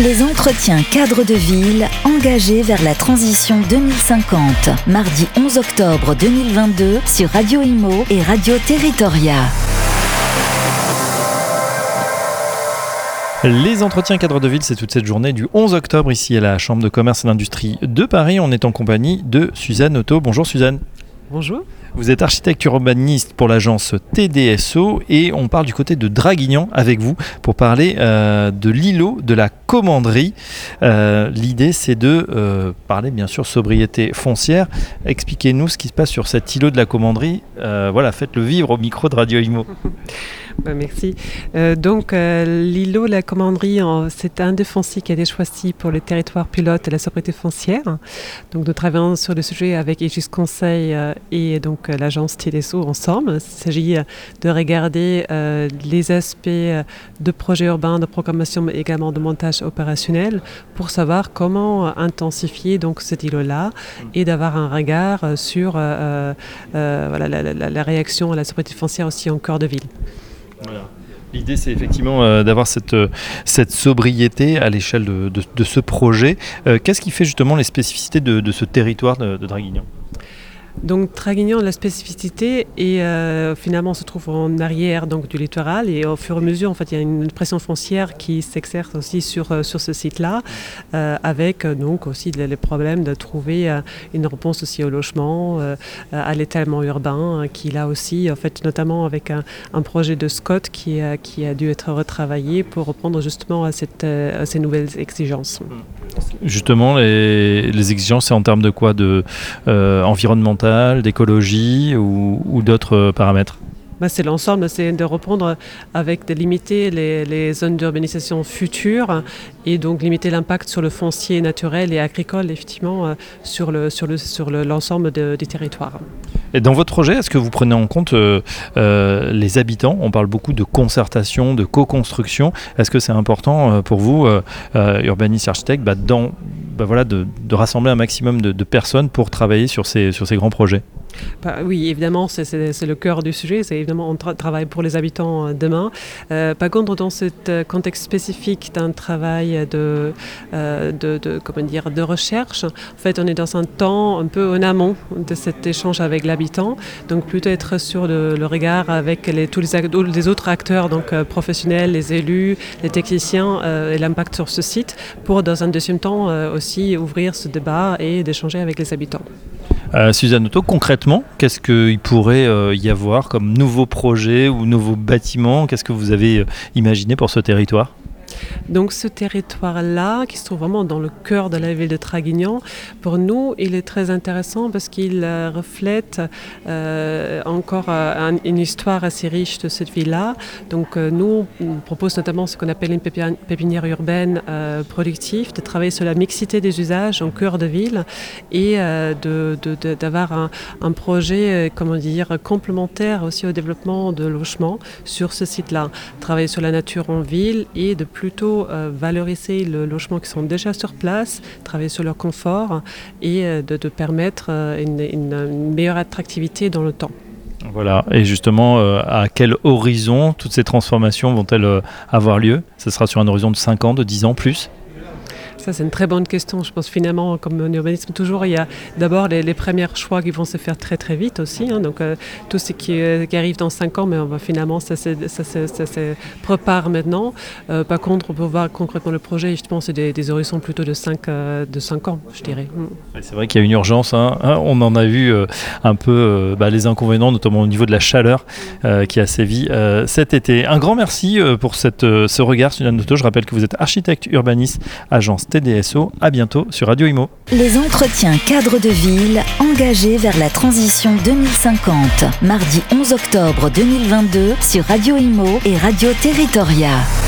Les entretiens cadres de ville engagés vers la transition 2050. Mardi 11 octobre 2022 sur Radio Imo et Radio Territoria. Les entretiens cadres de ville, c'est toute cette journée du 11 octobre ici à la Chambre de commerce et d'industrie de Paris. On est en compagnie de Suzanne Otto. Bonjour Suzanne. Bonjour. Vous êtes architecte urbaniste pour l'agence TDSO et on parle du côté de Draguignan avec vous pour parler euh, de l'îlot de la commanderie. Euh, l'idée c'est de euh, parler bien sûr sobriété foncière. Expliquez-nous ce qui se passe sur cet îlot de la commanderie. voilà, faites-le vivre au micro de Radio Imo. Bah, merci. Euh, donc, euh, l'îlot, la commanderie, c'est un des fonciers qui a été choisi pour le territoire pilote et la sobriété foncière. Donc, nous travaillons sur le sujet avec Aegis Conseil euh, et donc l'agence TDSO ensemble. Il s'agit de regarder les aspects de projets urbains, de programmation, mais également de montage opérationnel pour savoir comment intensifier donc cet îlot-là et d'avoir un regard sur voilà, la, réaction à la sobriété foncière aussi en cœur de ville. L'idée, c'est effectivement euh, d'avoir cette, euh, cette sobriété à l'échelle de, ce projet. Euh, qu'est-ce qui fait justement les spécificités de, ce territoire de Draguignan? Donc Draguignan, la spécificité et euh, finalement se trouve en arrière donc du littoral et au fur et à mesure en fait il y a une pression foncière qui s'exerce aussi sur euh, sur ce site-là euh, avec donc aussi les, problèmes de trouver une réponse aussi au logement, à l'étalement urbain qui là aussi en fait notamment avec un, projet de Scott qui qui a dû être retravaillé pour répondre justement à cette à ces nouvelles exigences. Justement les, exigences c'est en termes de quoi? De environnemental d'écologie ou, d'autres euh, paramètres? Bah, c'est l'ensemble, c'est de reprendre avec de limiter les, zones d'urbanisation futures et donc limiter l'impact sur le foncier naturel et agricole, effectivement, euh, sur le sur le sur l'ensemble des territoires. Et dans votre projet, est-ce que vous prenez en compte euh, les habitants? On parle beaucoup de concertation, de co-construction. Est-ce que c'est important pour vous, urbaniste architecte, bah, dans bah voilà, de, rassembler un maximum de, personnes pour travailler sur ces, sur ces grands projets? Oui, évidemment, c'est le cœur du sujet. C'est évidemment on travaille pour les habitants euh, demain. Euh, par contre, dans ce euh, contexte spécifique d'un travail de, comment dire, de recherche, en fait, on est dans un temps un peu en amont de cet échange avec l'habitant. Donc, plutôt être sur le, regard avec tous les, les, autres acteurs, donc professionnels, les élus, les techniciens et l'impact sur ce site, pour dans un deuxième temps aussi ouvrir ce débat et d'échanger avec les habitants. Euh, Suzanne Otto, concrètement, qu'est-ce qu'il pourrait euh, y avoir comme nouveaux projets ou nouveaux bâtiments Qu'est-ce que vous avez euh, imaginé pour ce territoire? Donc ce territoire-là, qui se trouve vraiment dans le cœur de la ville de Draguignan, pour nous, il est très intéressant parce qu'il euh, reflète euh, encore euh, une histoire assez riche de cette ville-là. Donc nous, on propose notamment ce qu'on appelle une pépinière urbaine productive, de travailler sur la mixité des usages en cœur de ville et d'avoir un, projet, comment dire, complémentaire aussi au développement de logement sur ce site-là. Travailler sur la nature en ville et de plus plutôt euh, valoriser le logement qui sont déjà sur place, travailler sur leur confort et euh, de, permettre euh, une, meilleure attractivité dans le temps. Voilà, et justement, à quel horizon toutes ces transformations vont-elles avoir lieu? Ce sera sur un horizon de 5 ans, de 10 ans plus? Ça, c'est une très bonne question. Je pense finalement, comme en urbanisme, toujours, il y a d'abord les, premiers choix qui vont se faire très très vite aussi. Hein. donc, euh, tout ce qui, euh, arrive dans 5 ans, mais on va, finalement, ça, se prépare maintenant. Euh, par contre, on peut voir concrètement le projet, justement, c'est des, des, horizons plutôt de 5, de 5 ans, je dirais. Mm. C'est vrai qu'il y a une urgence. Hein. Hein, on en a vu un peu bah, les inconvénients, notamment au niveau de la chaleur qui a sévi cet été. Un grand merci pour ce regard, Suzanne Noto. Je rappelle que vous êtes architecte urbaniste, agence TDSO. À bientôt sur Radio Imo. Les entretiens cadres de ville engagés vers la transition 2050. Mardi 11 octobre 2022 sur Radio Imo et Radio Territoria.